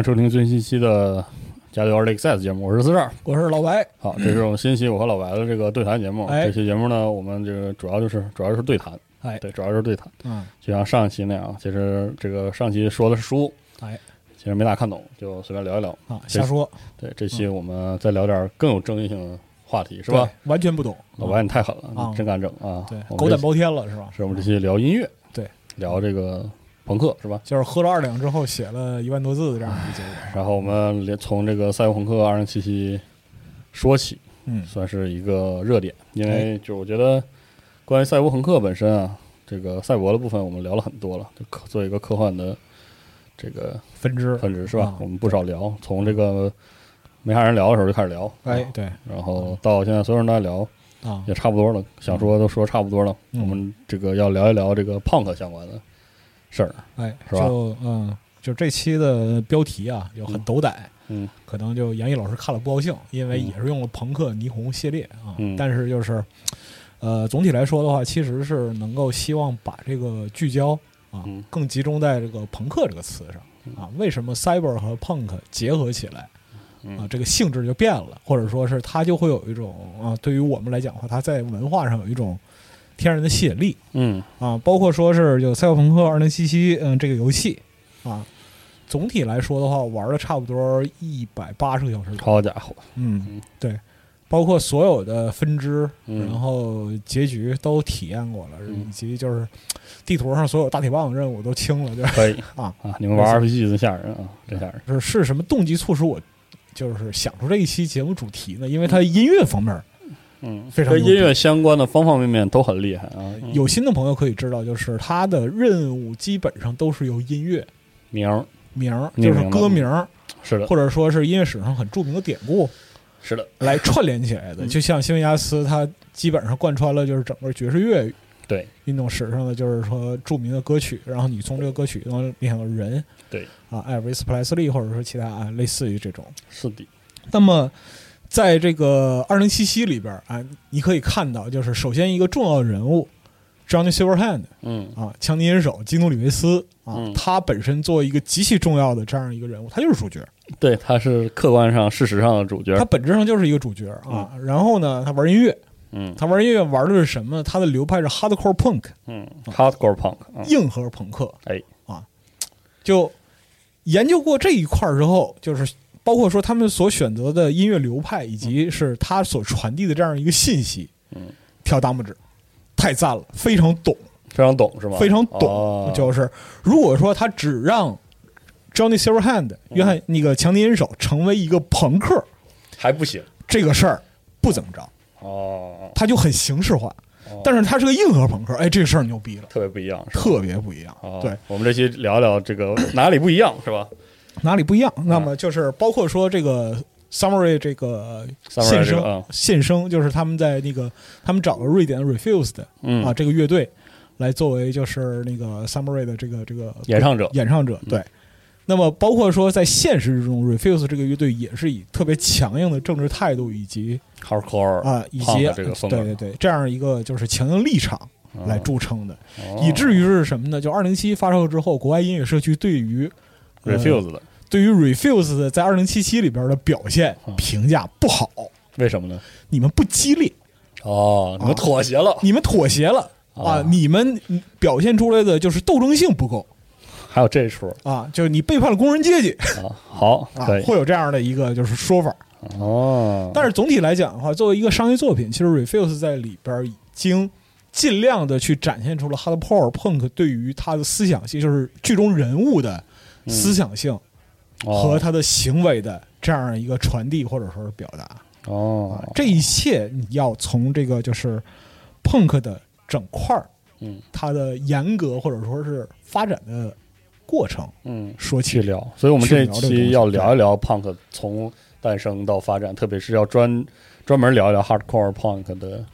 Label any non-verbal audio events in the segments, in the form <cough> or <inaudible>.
迎收听最新一期的《加六二 Lake Size》节目，我是四十二。我是老白，好，这是我们新一期我和老白的这个对谈节目。哎这期节目呢，我们这个主要就是主要就是对谈，哎，对，主要是对谈，嗯，就像上一期那样。其实这个上期说的是书，哎，其实没咋看懂，就随便聊一聊。啊，瞎说对，这期我们再聊点更有争议性的话题，是吧？？完全不懂，老白，你太狠了，啊你真敢整啊！对，狗胆包天了是吧？是我们这期聊音乐，对，聊这个朋克是吧？就是喝了二两之后写了一万多字的这样一个结果，然后我们连从这个赛博朋克二零七七说起，嗯，算是一个热点，因为就我觉得关于赛博朋克本身啊，这个赛博的部分我们聊了很多了，就科做一个科幻的这个分支，分支是吧？啊我们不少聊，从这个没啥人聊的时候就开始聊，啊，哎对然后到现在所有人都在聊，啊，也差不多了，想说都说差不多了，嗯我们这个要聊一聊这个 punk 相关的事儿，哎，是吧就嗯，就这期的标题啊，就很斗胆，嗯可能就杨毅老师看了不高兴，因为嗯也是用了朋克霓虹系列啊，嗯但是就是，呃，总体来说的话，其实是能够希望把这个聚焦啊嗯，更集中在这个朋克这个词上啊。为什么 cyber 和 punk 结合起来啊嗯，这个性质就变了，或者说是它就会有一种啊，对于我们来讲的话，它在文化上有一种天然的吸引力嗯啊，包括说是有《赛博朋克2077》嗯这个游戏啊。总体来说的话，玩了差不多一百八十个小时。好家伙，嗯嗯，对，包括所有的分支，嗯然后结局都体验过了，嗯以及就是地图上所有大铁棒任务都清了，就是可以啊啊！你们玩 RPG 真吓人啊，真吓人。是是什么动机促使我就是想出这一期节目主题呢？因为它音乐方面嗯，非常跟音乐相关的方方面面都很厉害啊。嗯。有心的朋友可以知道，就是它的任务基本上都是由音乐名儿。名就是歌名儿，是的，或者说是音乐史上很著名的典故是的，来串联起来的。嗯。就像西维亚斯，他基本上贯穿了就是整个爵士乐对。运动史上的就是说著名的歌曲，然后你从这个歌曲能联想到人，对。啊，艾维斯·普莱斯利或者说其他啊类似于这种。是的，那么在这个二零七七里边啊，你可以看到，就是首先一个重要人物 Johnny Silverhand 嗯啊，强尼人手基努里维斯啊，嗯他本身作为一个极其重要的这样一个人物，他就是主角，对，他是客观上事实上的主角他。本质上就是一个主角啊。然后呢，他玩音乐，嗯他玩音乐玩的是什么？他的流派是 hardcore punk，嗯，hardcore punk 啊，硬核朋克。哎啊，就研究过这一块儿之后，就是包括说他们所选择的音乐流派，以及是他所传递的这样一个信息，嗯，跳大拇指，太赞了，非常懂，非常懂是吗？非常懂。哦就是如果说他只让 Johnny Silverhand 约翰那个强尼银手成为一个朋克，还不行这个事儿不怎么着，哦，他就很形式化。哦但是他是个硬核朋克，哎，这个事儿牛逼了，特别不一样，特别不一样。哦对，我们这期聊聊这个哪里不一样是吧？哪里不一样？那么就是包括说这个 summary 这个现声这个啊。现声，就是他们在那个他们找了瑞典 Refused 嗯。啊这个乐队来作为就是那个 summary 的这个这个演唱者。嗯演唱者对。那么包括说在现实之中，Refuse 这个乐队也是以特别强硬的政治态度以及 hardcore 啊以及这个对对对这样一个就是强硬立场来著称的，哦。以至于是什么呢？就二零七发售之后，国外音乐社区对于呃 refuse 的，对于 Refuse 在二零七七里边的表现嗯评价不好，为什么呢？你们不激烈，哦，你们妥协了，你们妥协了。啊。啊，你们表现出来的就是斗争性不够。还有这出。啊，就是你背叛了工人阶级。啊，好，<laughs> 啊，会有这样的一个就是说法。哦，但是总体来讲的话，作为一个商业作品，其实 Refuse 在里边已经尽量的去展现出了 Hard Power Punk 对于他的思想性，就是剧中人物的思想性和哦他的行为的这样一个传递或者说是表达。哦，这一切你要从这个就是 punk 的整块儿，嗯它的严格或者说是发展的过程嗯，说起。去聊，所以我们这期要聊一聊 punk 从诞生到发展，特别是要专专门聊一聊 hardcore punk 的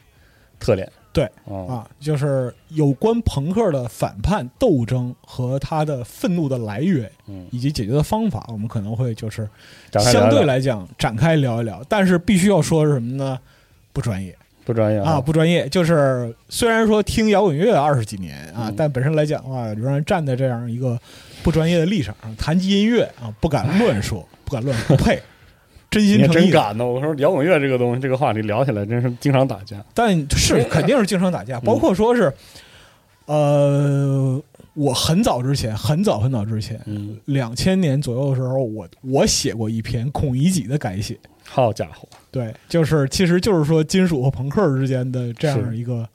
特点。对哦，啊，就是有关朋克的反叛斗争和他的愤怒的来源嗯，以及解决的方法，我们可能会就是相对来讲展开聊一聊。但是必须要说是什么呢？不专业不专业啊，不专业。就是虽然说听摇滚乐二十几年啊嗯，但本身来讲的话，仍然站在这样一个不专业的立场上谈及音乐啊，不敢乱说，不敢乱，<laughs> 不配。真心诚意的，真敢呢！我说摇滚乐这个东西，这个话题聊起来真是经常打架。但是 <laughs> 肯定是经常打架，包括说是，呃，我很早之前，很早很早之前，嗯，两千年左右的时候，我我写过一篇孔乙己的改写，好家伙，对，就是其实就是说金属和朋克之间的这样一个。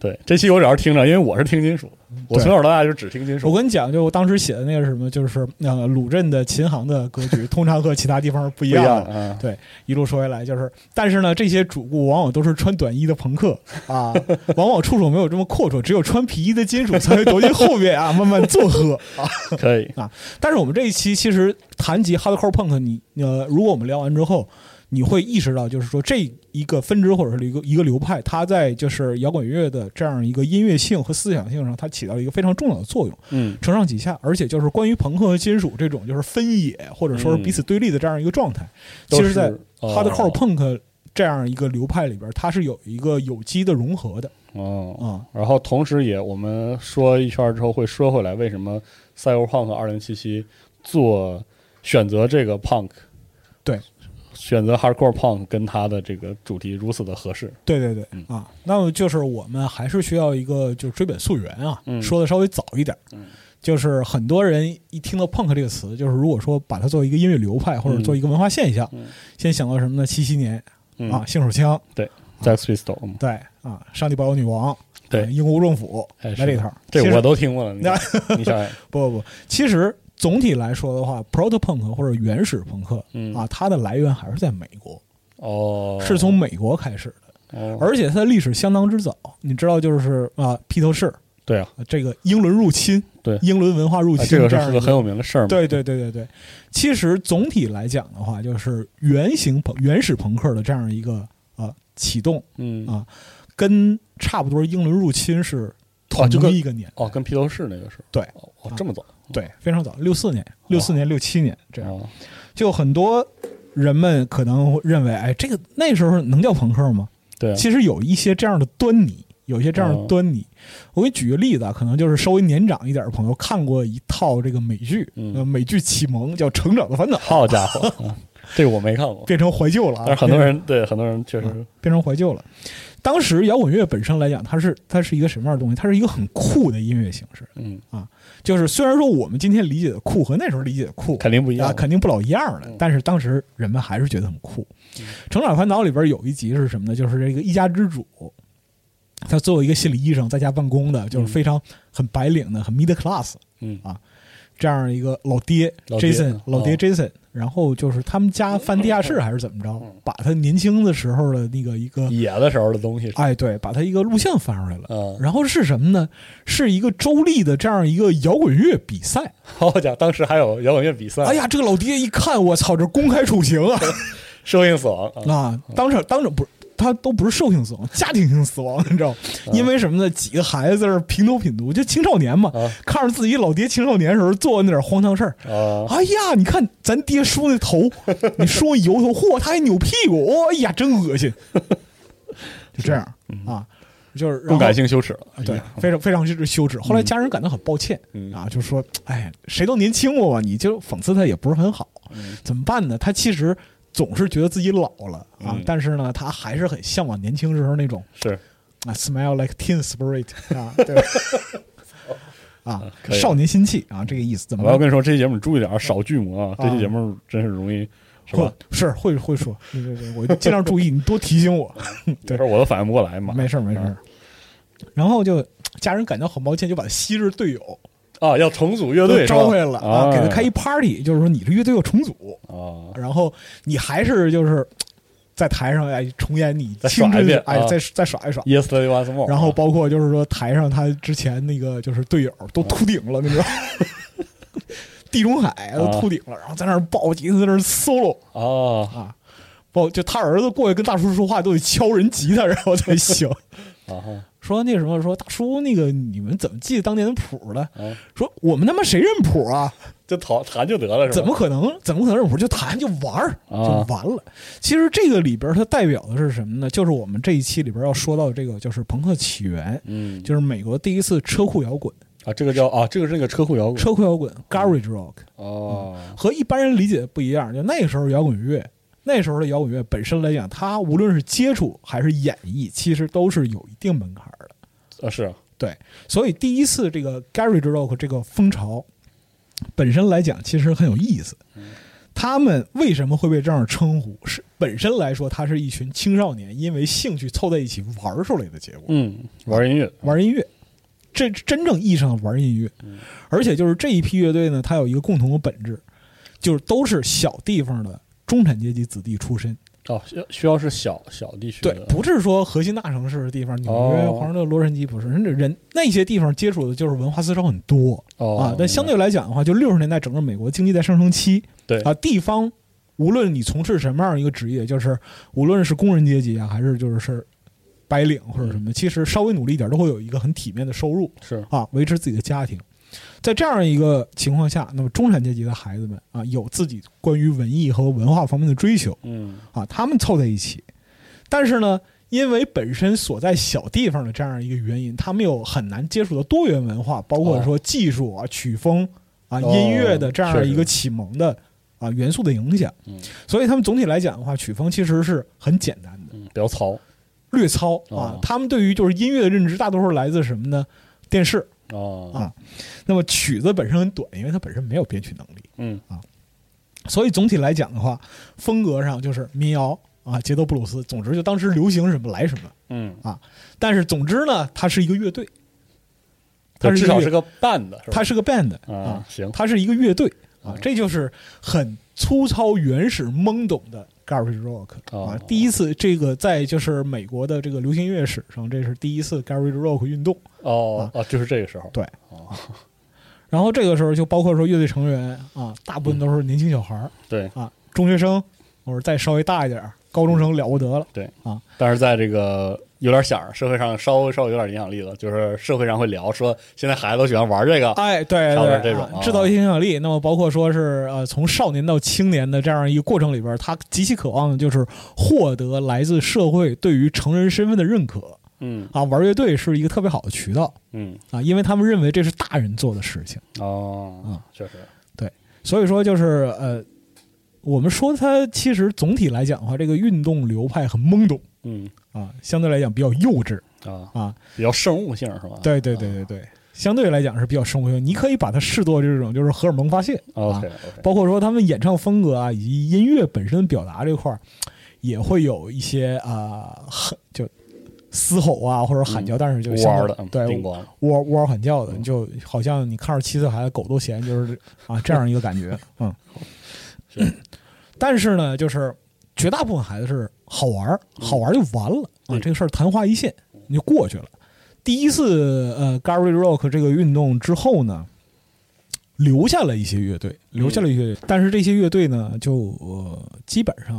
对这期我主要是听着，因为我是听金属，我从小到大就只听金属。我跟你讲，就我当时写的那个是什么，就是呃鲁镇的琴行的格局，通常和其他地方是不一样的。对，一路说回来就是，但是呢，这些主顾往往都是穿短衣的朋克啊，往往触手没有这么阔绰，只有穿皮衣的金属才会躲进后边啊，慢慢作喝啊。<laughs> 可以啊，但是我们这一期其实谈及 hardcore punk，你呃，如果我们聊完之后，你会意识到，就是说这一个分支或者是一个一个流派，它在就是摇滚乐的这样一个音乐性和思想性上，它起到了一个非常重要的作用，嗯承上启下。而且就是关于朋克和金属这种就是分野或者说是彼此对立的这样一个状态，其实在哦 hardcore punk 这样一个流派里边，它是有一个有机的融合的哦。啊。然后同时也我们说一圈之后会说回来，为什么 Cyberpunk 二零七七做选择这个 punk，对，选择 hardcore punk 跟它的这个主题如此的合适。对对对嗯啊，那么就是我们还是需要一个就是追本溯源啊，嗯说的稍微早一点。嗯就是很多人一听到 punk 这个词，就是如果说把它作为一个音乐流派或者做一个文化现象，嗯先想到什么呢？七七年嗯啊，性手枪，对，Sex Pistol，嗯对啊，上帝保佑女王，对英国政府哎来这套。其实这我都听过了。你你想想，<laughs> 不不不，其实总体来说的话，proto punk 或者原始朋克嗯啊，它的来源还是在美国，哦，是从美国开始的，哦，而且它的历史相当之早。你知道，就是啊，披头士对啊，这个英伦入侵，对英伦文化入侵，啊这个是样一个很有名的事儿嘛。对对对对对，其实总体来讲的话，就是原型朋原始朋克的这样一个呃启动，嗯啊跟差不多英伦入侵是同一个年代，哦，跟披头士那个是对哦，哦这么早对，非常早，六四年、六四年、六七年这样，哦，就很多人们可能认为，哎，这个那时候能叫朋克吗？对啊，其实有一些这样的端倪，有一些这样的端倪。我给你举个例子啊，可能就是稍微年长一点的朋友看过一套这个美剧，嗯呃，美剧启蒙叫《成长的烦恼》，好家伙，啊这个我没看过，变成怀旧了啊，但是很多人对很多人确实变成怀旧了。当时摇滚乐本身来讲，它是它是一个什么样的东西？它是一个很酷的音乐形式。嗯啊就是虽然说我们今天理解的酷和那时候理解的酷肯定不一样啊，肯定不老一样的嗯，但是当时人们还是觉得很酷。成长烦恼》里边有一集是什么呢？就是这个一家之主，他作为一个心理医生在家办公的，就是非常很白领的、很 middle class 嗯啊这样一个老爹老爹 Jason，老爹哦 Jason。然后就是他们家翻地下室还是怎么着，把他年轻的时候的那个一个野的时候的东西，哎，对，把他一个录像翻出来了。嗯，然后是什么呢？是一个周立的这样一个摇滚乐比赛。<laughs> 好家伙，当时还有摇滚乐比赛，哎，呀，这个老爹一看，我操，这公开处刑啊！<laughs> 社会性死亡啊，啊，当场当场不是。他都不是兽性死亡，家庭性死亡，<laughs> 你知道？因为什么呢？几个孩子在那儿平头品足，就青少年嘛，啊看着自己老爹青少年时候做的那点荒唐事儿。啊，哎呀，你看咱爹梳那头，<laughs> 你梳油头，嚯，他还扭屁股，哎呀，真恶心。<laughs> 就这样啊，就是不感性羞耻了，啊对，非常非常之羞耻。后来家人感到很抱歉，嗯啊，就说：“哎，谁都年轻过嘛，你就讽刺他也不是很好，嗯怎么办呢？他其实总是觉得自己老了啊，嗯但是呢，他还是很向往年轻时候那种是啊，smile like teen spirit 啊，<laughs> 对吧？啊，少年心气啊，这个意思怎么？我要跟你说，这期节目你注意点啊，少剧魔啊，啊这期节目真是容易是吧会？是会会说，对对对，我尽量注意，你多提醒我。有时候我都反应不过来嘛。没事儿没事儿。然后就家人感到很抱歉，就把他昔日队友啊，要重组乐队招回来了啊，给他开一 party，就是说你这乐队要重组，啊，然后你还是就是在台上哎重演你再青春哎再再耍一耍。Once More，然后包括就是说台上他之前那个就是队友都秃顶了，你知道吗？<laughs> 地中海都秃顶了，然后在那儿抱吉他在那儿 solo 啊。啊，抱就他儿子过去跟大叔说话都得敲人吉他，然后才行。啊哈说那个什么，说大叔，那个你们怎么记得当年的谱的？啊，说我们他妈谁认谱啊？就弹弹就得了，是吧？怎么可能？怎么可能认谱？就弹就玩儿，啊就完了。其实这个里边它代表的是什么呢？就是我们这一期里边要说到这个，就是朋克起源，嗯，就是美国第一次车库摇滚。啊，这个叫啊，这个是那个车库摇滚车库摇滚 （Garage Rock） 哦，和一般人理解的不一样。就那个时候摇滚乐，那时候的摇滚乐本身来讲，它无论是接触还是演绎，其实都是有一定门槛的。啊是啊对，所以第一次这个 garage rock 这个风潮本身来讲，其实很有意思。他们为什么会被这样称呼？是本身来说，它是一群青少年因为兴趣凑在一起玩儿出来的结果。嗯，玩音乐玩音乐，这真正意义上的玩音乐。而且就是这一批乐队呢，它有一个共同的本质，就是都是小地方的中产阶级子弟出身。哦，需要需要是小小地区对，，不是说核心大城市的地方，纽约、哦华盛顿、洛杉矶不是，人那些地方接触的就是文化思潮很多。哦啊，但相对来讲的话，就六十年代整个美国经济在上升期，对啊，地方无论你从事什么样一个职业，就是无论是工人阶级啊，还是就是是白领或者什么，其实稍微努力一点都会有一个很体面的收入是啊，维持自己的家庭。在这样一个情况下，那么中产阶级的孩子们啊，有自己关于文艺和文化方面的追求嗯。啊，他们凑在一起，但是呢，因为本身所在小地方的这样一个原因，他们又很难接触到多元文化，包括说技术啊、曲风啊、哦音乐的这样一个启蒙的啊元素的影响嗯，所以他们总体来讲的话，曲风其实是很简单的，嗯，比较糙。略糙啊哦。他们对于就是音乐的认知，大多数来自什么呢？电视哦啊。那么曲子本身很短，因为它本身没有编曲能力，嗯啊所以总体来讲的话，风格上就是民谣啊、节奏布鲁斯，总之就当时流行什么来什么。嗯啊，但是总之呢，它是一个乐队，它是一个乐它至少是个 band，？它是个 band 啊啊，行它是一个乐队啊嗯，这就是很粗糙、原始、懵懂的 garage rock 啊哦。第一次这个在就是美国的这个流行音乐史上，这是第一次 garage rock 运动。哦哦，就是这个时候。对。哦。然后这个时候就包括说乐队成员啊，大部分都是年轻小孩儿。对。啊，中学生或者再稍微大一点儿，高中生了不得了。对。啊。但是在这个有点响，社会上稍微稍微有点影响力了，就是社会上会聊说，现在孩子都喜欢玩这个，哎，对对，这种啊。啊制造一些影响力。那么包括说是呃，从少年到青年的这样一个过程里边，他极其渴望的就是获得来自社会对于成人身份的认可。嗯。啊，玩乐队是一个特别好的渠道。嗯。啊，因为他们认为这是大人做的事情。哦嗯，确实，对所以说，就是呃，我们说它其实总体来讲的话，这个运动流派很懵懂嗯啊，相对来讲比较幼稚啊，啊。比较生物性是吧？对对对对对，相对来讲是比较生物性。你可以把它视作这种就是荷尔蒙发泄啊包括说他们演唱风格啊，以及音乐本身表达这块儿，也会有一些啊，很就嘶吼啊或者喊叫，但是就相弯的，嗯对窝窝喊叫的，就好像你看着七岁孩子狗都嫌，就是啊这样一个感觉，嗯是。但是呢，就是绝大部分孩子是好玩儿，好玩儿就完了啊，这个事儿昙花一现，你就过去了。第一次呃 Gary Rock 这个运动之后呢，留下了一些乐队，留下了一些但是这些乐队呢，就呃基本上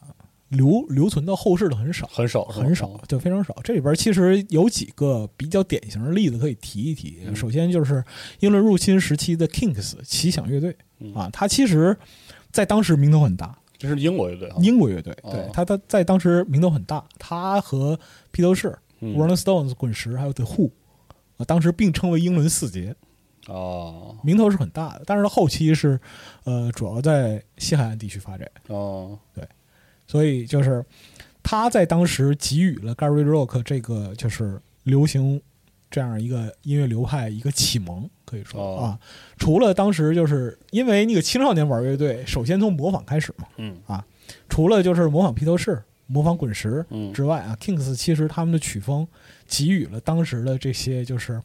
啊留留存到后世的很少。很少，很少，就，非常少。这里边其实有几个比较典型的例子可以提一提。嗯首先就是英伦入侵时期的 Kings 奇想乐队嗯啊，它其实在当时名头很大，这是英国乐队啊，英国乐队，哦对，他他在当时名头很大。他和披头士、嗯 Rolling Stones、滚石还有 The Who 啊，当时并称为英伦四杰，哦名头是很大的。但是后期是呃，主要在西海岸地区发展。哦，对所以就是他在当时给予了 Gary Rock 这个就是流行这样一个音乐流派一个启蒙，可以说、哦。啊，除了当时就是因为那个青少年玩乐队，首先从模仿开始嘛，嗯。除了就是模仿披头士、模仿滚石嗯。之外啊，Kings 其实他们的曲风给予了当时的这些就是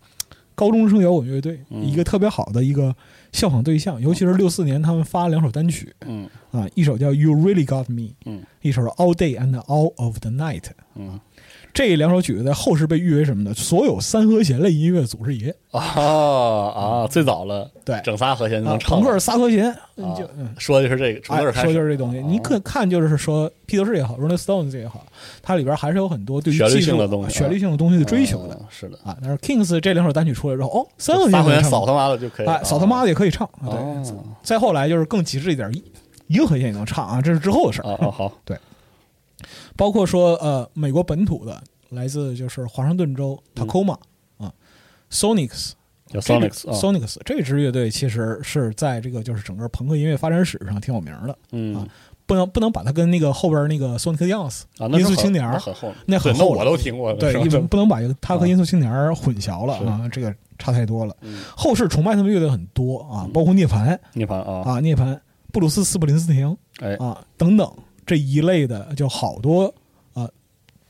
高中生摇滚乐队嗯。一个特别好的一个效仿对象，尤其是六四年他们发了两首单曲，嗯。啊，一首叫《You Really Got Me》，嗯。一首是《All Day and All of the Night》。嗯这两首曲子在后世被誉为什么呢？所有三和弦类音乐祖师爷。啊啊，最早了，对，整仨和弦能，唱了，朋克仨和弦，就嗯。说的是这个，从哎这，开始，说就是这东西，你可看就是说，披头士也好，Rolling Stones 也好，它里边还是有很多对于旋律性的东西啊旋律性的东西的追求的嗯是的，啊。但是 Kings 这两首单曲出来之后，哦，三和弦扫他妈的就可以了，哎，扫他妈的也可以唱啊。对，哦再后来就是更极致一点，一一个和弦也能唱啊，这是之后的事儿。啊好，对，包括说呃，美国本土的，来自就是华盛顿州嗯。Tacoma、啊，Sonics 叫这个 Sonics 啊，Sonics 这支乐队其实是在这个就是整个朋克音乐发展史上挺有名的，嗯。啊不能不能把它跟那个后边那个 Sonic Youth 啊，音速青年儿那很厚，那那我都听过，对，不能把它和音速青年混淆了啊，这个差太多了。嗯。后世崇拜他们乐队很多啊，包括涅槃。涅槃啊，啊，涅槃、布鲁斯·斯普林斯廷哎，啊等等这一类的，就好多啊，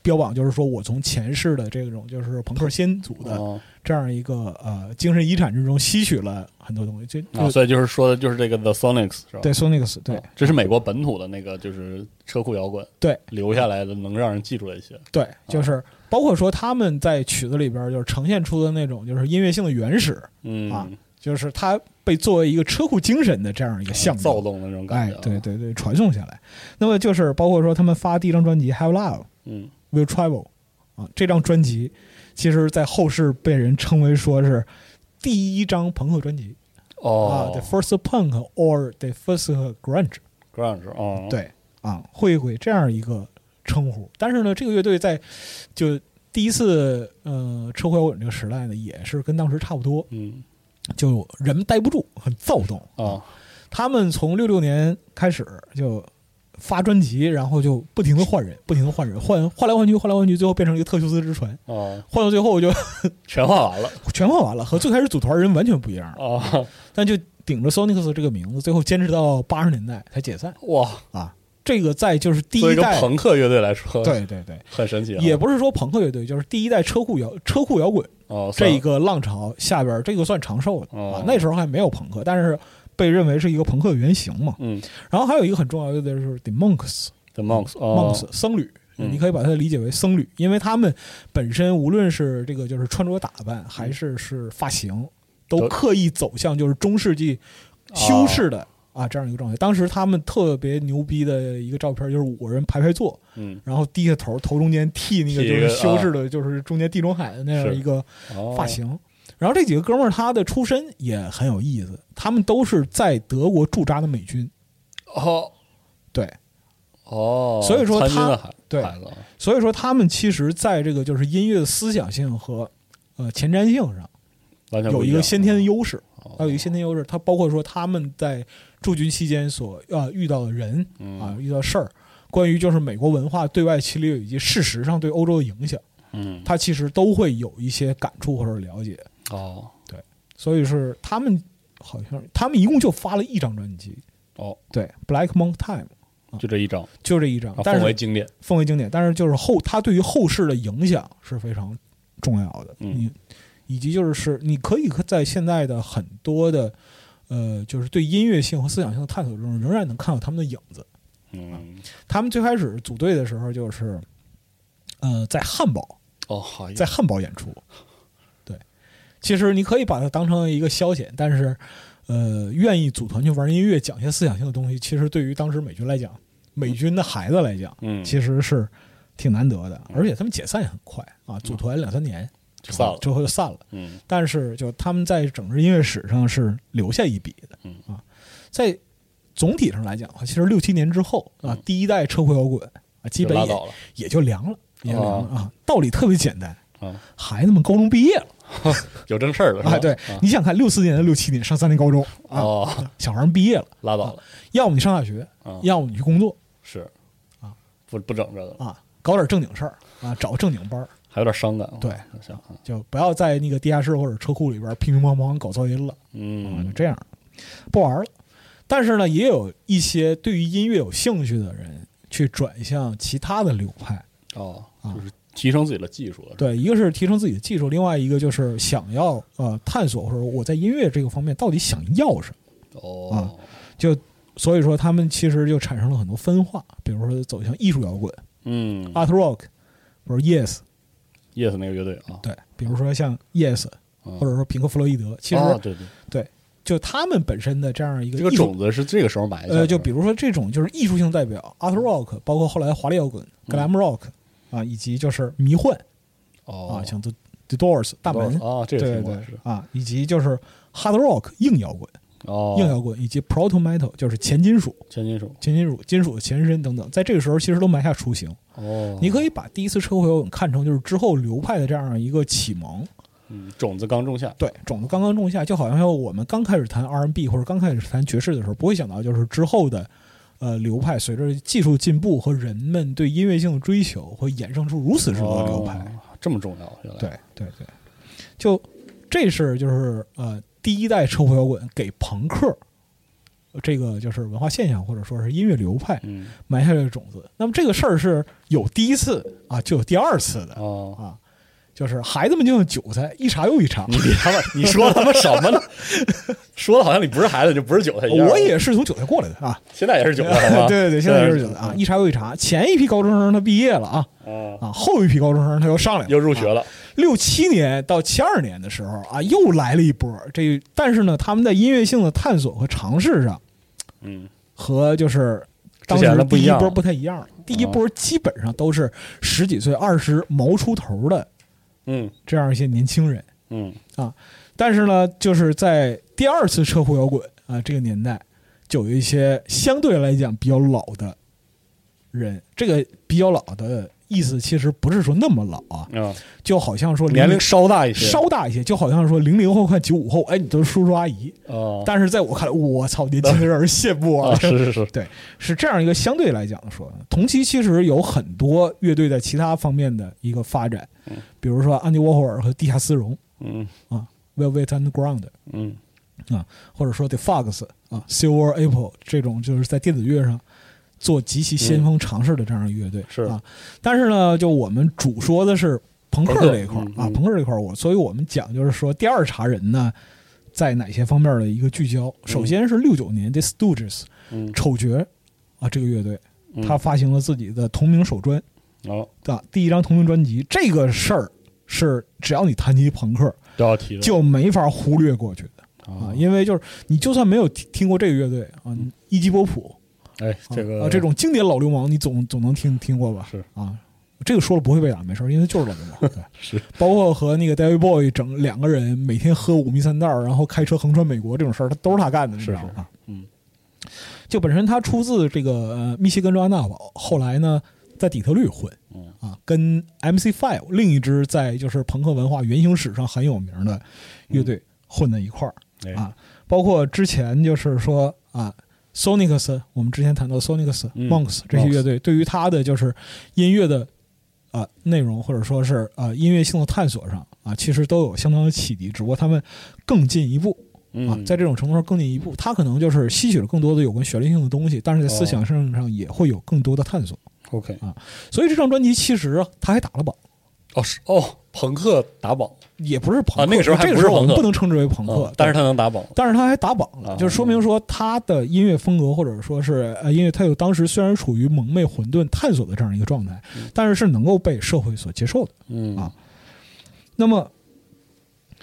标榜就是说我从前世的这种就是朋克先祖的哦。这样一个呃精神遗产之中吸取了很多东西，就啊，就所以就是说的就是这个 The Sonics 是吧？对 Sonics 对。啊，这是美国本土的那个就是车库摇滚对。留下来的能让人记住的一些，对，就是包括说他们在曲子里边就是呈现出的那种就是音乐性的原始，嗯。啊就是它被作为一个车库精神的这样一个象征。躁动的那种感哎觉，，哎对，对对，传送下来。那么就是包括说他们发第一张专辑《Have Love 嗯 Will Travel》啊，这张专辑其实在后世被人称为说是第一张朋克专辑、啊哦，The First Punk or The First Grunge。，grunge 哦，对啊，会会这样一个称呼。但是呢，这个乐队在就第一次呃车祸摇滚这个时代呢，也是跟当时差不多，嗯就人们待不住，很躁动。啊他们从六六年开始就发专辑，然后就不停的换人，不停的换人，换换来换去，换来换去，最后变成一个特修斯之船。哦，换到最后就 <laughs> 全换完了全换完了，和最开始组团人完全不一样了。啊，但就顶着 Sonics 这个名字，最后坚持到八十年代才解散哇，啊。这个在就是第一代，朋克乐队来说，，对对对，很神奇啊，也不是说朋克乐队，就是第一代车库摇车库摇滚哦，这一个浪潮下边，这个算长寿的哦啊。那时候还没有朋克，但是被认为是一个朋克的原型嘛。嗯。然后还有一个很重要的就是 The Monks。，The Monks 哦。Monks 僧侣，嗯。你可以把它理解为僧侣，因为他们本身无论是这个就是穿着打扮，还是是发型，都都刻意走向就是中世纪修饰的啊这样一个状态。当时他们特别牛逼的一个照片就是五个人排排坐，嗯。然后低下头，头中间剃那个就是修饰的，就是中间地中海的那样一个哦。发型。然后这几个哥们儿他的出身也很有意思，他们都是在德国驻扎的美军。哦对，哦，所以说他对所以说他们其实在这个就是音乐的思想性和呃前瞻性上有一个先天的优势，哦还有一个先天优势。他包括说他们在驻军期间所啊遇到的人嗯啊遇到事儿，关于就是美国文化对外侵略以及事实上对欧洲的影响，嗯他其实都会有一些感触或者了解。哦。对所以是他们好像他们一共就发了一张专辑，哦，对《Black Monk Time》就这一张，就这一张啊，但是奉为经典。奉为经典，但是就是后它对于后世的影响是非常重要的。嗯。你以及就是是你可以在现在的很多的呃，就是对音乐性和思想性的探索中，仍然能看到他们的影子。嗯，他们最开始组队的时候，就是呃，在汉堡，哦，好，在汉堡演出。对，其实你可以把它当成一个消遣，但是呃，愿意组团去玩音乐、讲一些思想性的东西，其实对于当时美军来讲，美军的孩子来讲，嗯，其实是挺难得的，而且他们解散也很快啊，组团两三年就散了。之后就散了。嗯。但是就他们在整个音乐史上是留下一笔的，嗯。啊，在总体上来讲的话，其实六七年之后啊，第一代车库摇滚啊，基本也也就凉了，也就凉了啊。道理特别简单，啊，孩子们高中毕业了 <laughs> 有正事儿了是吧？啊，对，你想看六四年的六七年上三年高中啊，哦，小孩儿们毕业了，拉倒了，要么你上大学，啊，要么你去工作。是。啊，不不整这个了，啊，搞点正经事儿啊，找个正经班儿，还有点伤感。对。我想。啊，就不要在那个地下室或者车库里边乒乒乓乓搞噪音了。嗯，就嗯这样，不玩了。但是呢，也有一些对于音乐有兴趣的人去转向其他的流派。哦，啊。就是提升自己的技术了。对，一个是提升自己的技术，另外一个就是想要呃探索或者我在音乐这个方面到底想要什么。哦，就所以说，他们其实就产生了很多分化，比如说走向艺术摇滚、嗯。Art rock，或者 Yes，，Yes 那个乐队啊，对，比如说像 Yes，嗯或者说平克·弗洛伊德，其实啊对对，就他们本身的这样一个这个种子是这个时候埋下的。呃，就比如说这种就是艺术性代表，art rock，包括后来华丽摇滚、glam rock 啊，以及就是迷幻哦。啊，像 the the Doors 大门，啊，这个对对对啊，以及就是 hard rock 硬摇滚、哦，硬摇滚，以及 proto metal 就是前金属、前金属。前金属、金属的前身等等，在这个时候其实都埋下雏形。哦，你可以把第一次车祸摇滚看成就是之后流派的这样一个启蒙，嗯种子刚种下，对，种子刚刚种下，就好像说我们刚开始谈 R&B 或者刚开始谈爵士的时候，不会想到就是之后的呃流派，随着技术进步和人们对音乐性的追求，会衍生出如此之多的流派。哦这么重要，原来对对对，就这是就是呃第一代车库摇滚给朋克这个就是文化现象或者说是音乐流派嗯埋下这个种子。那么这个事儿是有第一次啊，就有第二次的哦，啊。就是孩子们就像韭菜，一茬又一茬。你他妈，你说他妈什么呢？<laughs> 说的好像你不是孩子就不是韭菜一样。我也是从韭菜过来的啊，现在也是韭菜？<laughs> 对对对，现在也是韭菜啊，一茬又一茬。前一批高中生他毕业了啊啊，啊，后一批高中生他又上来了，啊。又入学了，六七年到七二年的时候啊，又来了一波。这但是呢，他们在音乐性的探索和尝试上，嗯和就是当时第一波不太一样。第一波基本上都是十几岁、二十毛出头的嗯这样一些年轻人。嗯啊但是呢，就是在第二次车库摇滚啊这个年代，就有一些相对来讲比较老的人。这个比较老的意思，其实不是说那么老啊，啊，就好像说年龄稍大一些，稍大一些，就好像说零零后看九五后，哎，你都是叔叔阿姨。哦但是在我看来，我操，年轻的让人羡慕啊啊，！是是是，对，是这样一个相对来讲说，同期其实有很多乐队在其他方面的一个发展，比如说安迪沃霍尔和地下丝绒嗯，Velvet Underground，嗯啊或者说 The Fox 啊，Silver Apple 这种就是在电子乐上做极其先锋尝试的这样的乐队、是。啊。但是呢，就我们主说的是朋克这一块儿啊，朋克这一块儿我，所以我们讲就是说第二茬人呢，在哪些方面的一个聚焦。首先是六九年 The Stooges 嗯，丑角啊这个乐队，嗯。他发行了自己的同名首专哦。的第一张同名专辑。这个事儿是只要你谈及朋克，都要提的。就没法忽略过去的。啊，因为就是你就算没有听听过这个乐队啊，伊基波普哎啊这个啊这种经典老流氓，你总总能听听过吧？是啊，这个说了不会被打，没事儿，因为就是老流氓。对，<laughs> 是包括和那个 David Boy 整两个人每天喝五迷三道儿，然后开车横穿美国这种事儿，他都是他干的，你知道吗？是是嗯就本身他出自这个呃密歇根州安娜堡，后来呢在底特律混，嗯啊，跟 MC Five 另一支在就是朋克文化原型史上很有名的乐队混在一块儿、哎啊，包括之前就是说啊。Sonics，我们之前谈到 Sonics、嗯 Monks 这些乐队，对于他的就是音乐的啊、内容或者说是啊、音乐性的探索上啊，其实都有相当的启迪，只不过他们更进一步啊嗯，，在这种程度上更进一步，他可能就是吸取了更多的有关旋律性的东西，但是在思想上上也会有更多的探索。OK，啊所以这张专辑其实啊他还打了榜，哦是哦，朋克打榜，也不是朋克，啊那个时候还这个时候我们不是朋克。不能称之为朋克嗯，但是他能打榜，但是他还打榜了，啊。就是说明说他的音乐风格或者说是呃音乐，他有当时虽然处于蒙昧、混沌、探索的这样一个状态，但是是能够被社会所接受的。嗯。啊。那么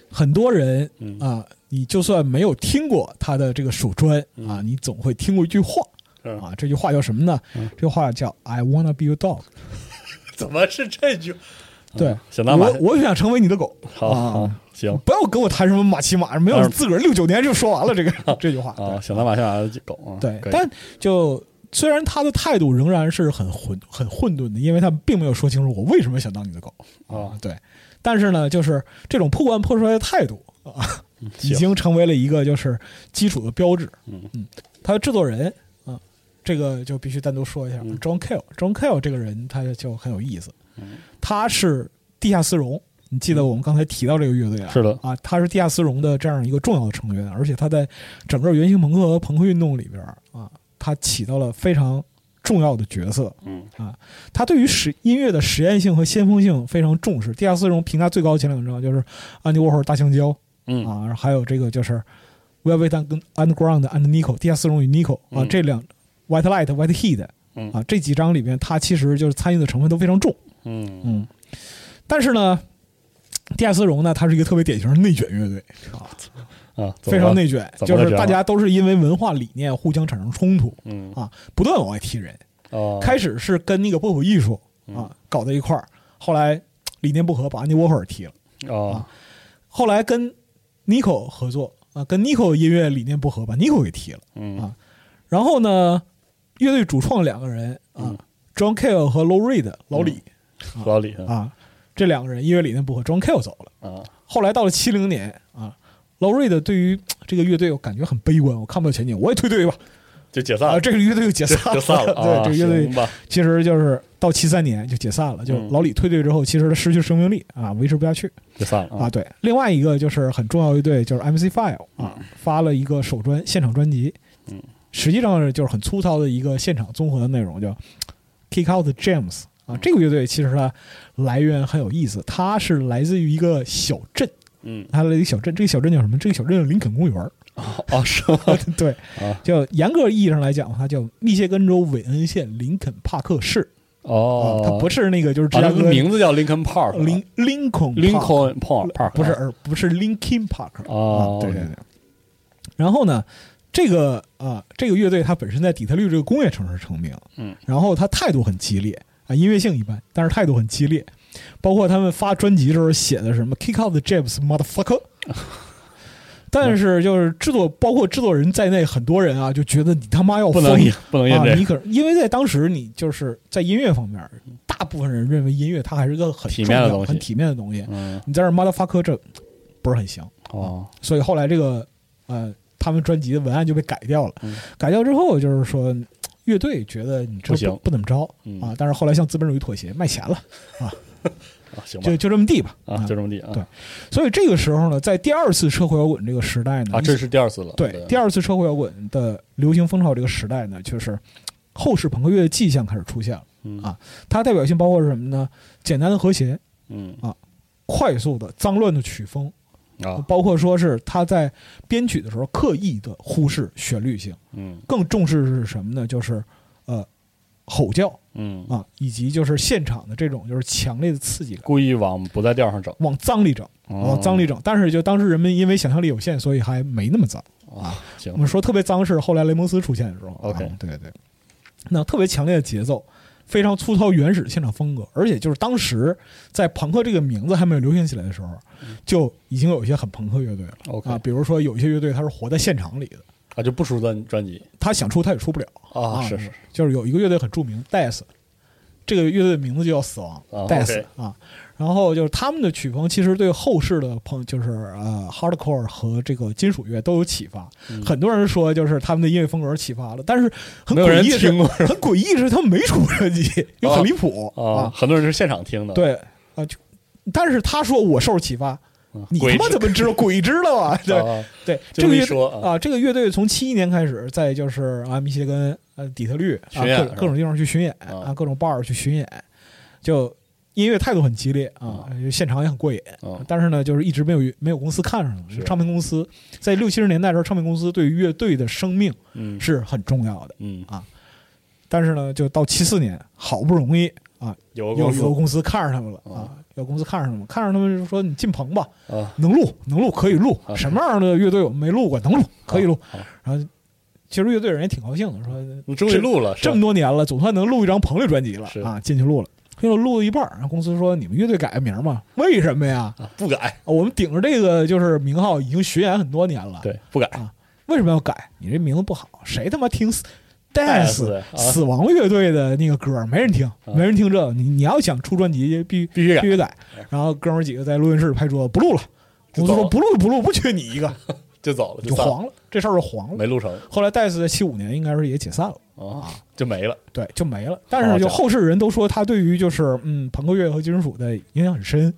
很多人嗯。啊，你就算没有听过他的这个手专啊，你总会听过一句话嗯啊，这句话叫什么呢？这句话叫 “I wanna be your dog”。<laughs> 怎么是这句？对，想当马我我想成为你的狗。好行不要跟我谈什么马骑马，没有自个儿六九年就说完了这个这句话。啊，对想当马骑马的狗对但就虽然他的态度仍然是很混很混沌的，因为他并没有说清楚我为什么想当你的狗啊，对，但是呢，就是这种破罐破摔的态度啊，已经成为了一个就是基础的标志。嗯嗯他的制作人啊，这个就必须单独说一下、嗯 John Cale。John Cale 这个人他就很有意思，嗯他是地下丝绒。你记得我们刚才提到这个乐队啊？是的啊，他是地下丝绒的这样一个重要的成员，而且他在整个原型朋克和朋克运动里边啊，他起到了非常重要的角色。嗯啊，他对于实音乐的实验性和先锋性非常重视。地下丝绒评价最高的前两张就是安迪沃霍尔大香蕉嗯啊，还有这个就是 Velvet 跟 Underground and Nico 地下丝绒与 Nico 啊，嗯这两 White Light White Heat 嗯啊这几张里边，他其实就是参与的成分都非常重。嗯嗯，但是呢，地下丝绒呢，它是一个特别典型的内卷乐队啊，啊，非常内卷，就是大家都是因为文化理念互相产生冲突嗯啊，不断往外踢人。哦，开始是跟那个波普艺术嗯啊搞在一块儿，后来理念不合，把安迪沃霍尔踢了。哦后来跟 Nico 合作啊，跟 Nico 音乐理念不合，把 Nico 给踢了。嗯啊然后呢，乐队主创两个人啊、嗯 j o h n Cale 和 Low Reed 老李、老李啊，这两个人音乐理念不合，John Cale 走了。啊。后来到了七零年啊，Low Reed 对于这个乐队我感觉很悲观，我看不到前景，我也退队吧。啊，就解散。了，这个乐队就解散了，<laughs> <laughs> 啊对，这个乐队，其实就是到七三年就解散了，就嗯。老李退队之后，其实他失去生命力啊，维持不下去。解散了。啊。对，另外一个就是很重要一队就是 MC File 啊，发了一个首专现场专辑，嗯，实际上就是很粗糙的一个现场综合的内容，叫 Kick Out the James 啊。这个乐队其实它来源很有意思，它是来自于一个小镇，嗯它来自于小镇，这个小镇叫什么？这个小镇叫林肯公园儿。哦是吗？<laughs> 对，啊就严格意义上来讲，它叫密歇根州韦恩县林肯帕克市。哦啊，，它不是那个就是芝啊，加哥那个名字叫 Lincoln Park，林林肯 Lincoln Park Park 不是而不是 Linkin Park 哦啊，对对对。然后呢，这个啊这个乐队它本身在底特律这个工业城市成名，嗯，然后它态度很激烈啊，音乐性一般，但是态度很激烈，包括他们发专辑的时候写的什么 “Kick out the James motherfucker”。<laughs> 但是就是制作，包括制作人在内，很多人啊就觉得你他妈要疯不能印不能印啊！你可因为在当时你就是在音乐方面，大部分人认为音乐它还是个很体面的东西很体面的东西。嗯你在这 motherfucker 这不是很行，哦所以后来这个呃，他们专辑的文案就被改掉了。嗯改掉之后，就是说乐队觉得你这不行。不怎么着嗯。啊，但是后来向资本主义妥协，卖钱了，啊 <laughs> 行吧。就就这么地吧啊就这么地啊。对。所以这个时候呢，在第二次车祸摇滚这个时代呢，啊这是第二次了。对第二次车祸摇滚的流行风潮这个时代呢，就是后世朋克乐的迹象开始出现了。嗯。啊。它代表性包括是什么呢？简单的和弦，嗯。快速的脏乱的曲风，啊包括说是他在编曲的时候刻意的忽视旋律性，嗯更重视是什么呢？就是呃吼叫嗯啊，以及就是现场的这种就是强烈的刺激感，故意往不在调上整往脏里整，哦往脏里整。但是就当时人们因为想象力有限，所以还没那么脏。啊行我们说特别脏是后来雷蒙斯出现的时候。OK 对对，那特别强烈的节奏，非常粗糙原始的现场风格，而且就是当时在朋克这个名字还没有流行起来的时候，就已经有一些很朋克乐队了。啊，比如说有一些乐队它是活在现场里的。啊，就不出专专辑。他想出他也出不了。啊，是是，就是有一个乐队很著名，Death，这个乐队的名字就叫死亡啊，Death 啊。然后就是他们的曲风，其实对后世的朋就是呃 hardcore 和这个金属乐都有启发。很多人说就是他们的音乐风格启发了，但是很诡异很诡异的是他们没出专辑，又很离谱啊，很多人是现场听的，对啊，就但是他说我受启发，啊，你他妈怎么知道？<laughs> 鬼知道啊？对啊对，这这个说啊啊，这个乐队从七一年开始，在就是啊密歇根、呃底特律啊各各种地方去巡演啊。啊，各种 bar 去巡演，就音乐态度很激烈啊，现场也很过瘾。啊。但是呢，就是一直没有没有公司看上是。唱片公司在六七十年代的时候，唱片公司对于乐队的生命嗯。是很重要的。嗯，但是呢，就到七四年，好不容易啊，有有有公司看上他们了啊。啊，有公司看上他们，看上他们就说你进棚吧，啊，能录能录可以录，啊。什么样的乐队我们没录过，能录可以录。然后其实乐队人也挺高兴的，说你终于录了，这么多年了，总算能录一张棚里专辑了啊，进去录了。结果录了一半，然后公司说：“你们乐队改个名儿吧？为什么呀？啊不改，我们顶着这个就是名号已经巡演很多年了，对，不改，为什么要改？你这名字不好，谁他妈听死啊死亡乐队的那个歌？没人听，没人听这个。你你要想出专辑，必必须改必须改。然后哥们儿几个在录音室拍桌子，不录了。公司说不录不录，不缺你一个，<laughs> 就走了，就，黄了。这事儿就黄了。没录成后来 Death 在七五年应该是也解散了，啊，就没了，对，就没了。但是就后世人都说他对于就是嗯朋克乐和金属的影响很深，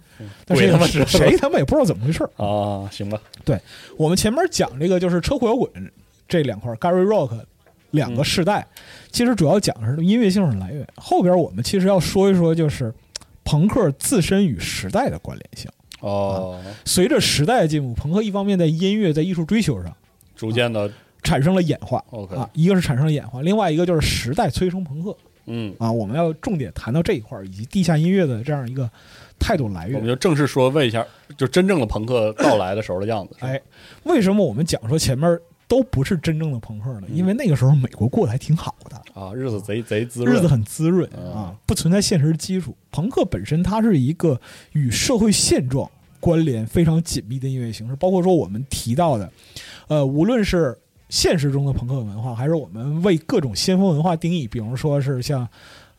但是 <laughs> 谁他妈也不知道怎么回事儿。<laughs> 啊，行吧，对我们前面讲这个就是车库摇滚这两块，Gary Rock 两个世代，其实主要讲的是音乐性的来源。后边我们其实要说一说，就是朋克自身与时代的关联性。哦，随着时代的进步，朋克一方面在音乐在艺术追求上逐渐的，产生了演化 OK 啊，一个是产生了演化，另外一个就是时代催生朋克嗯，啊。我们要重点谈到这一块儿，以及地下音乐的这样一个态度来源。我们就正式说问一下，就真正的朋克到来的时候的样子，哎，为什么我们讲说前面都不是真正的朋克呢？因为那个时候美国过得还挺好的。啊，日子贼贼滋润，日子很滋润嗯啊，不存在现实基础。朋克本身它是一个与社会现状关联非常紧密的音乐形式，包括说我们提到的，呃，无论是现实中的朋克文化，还是我们为各种先锋文化定义，比如说是像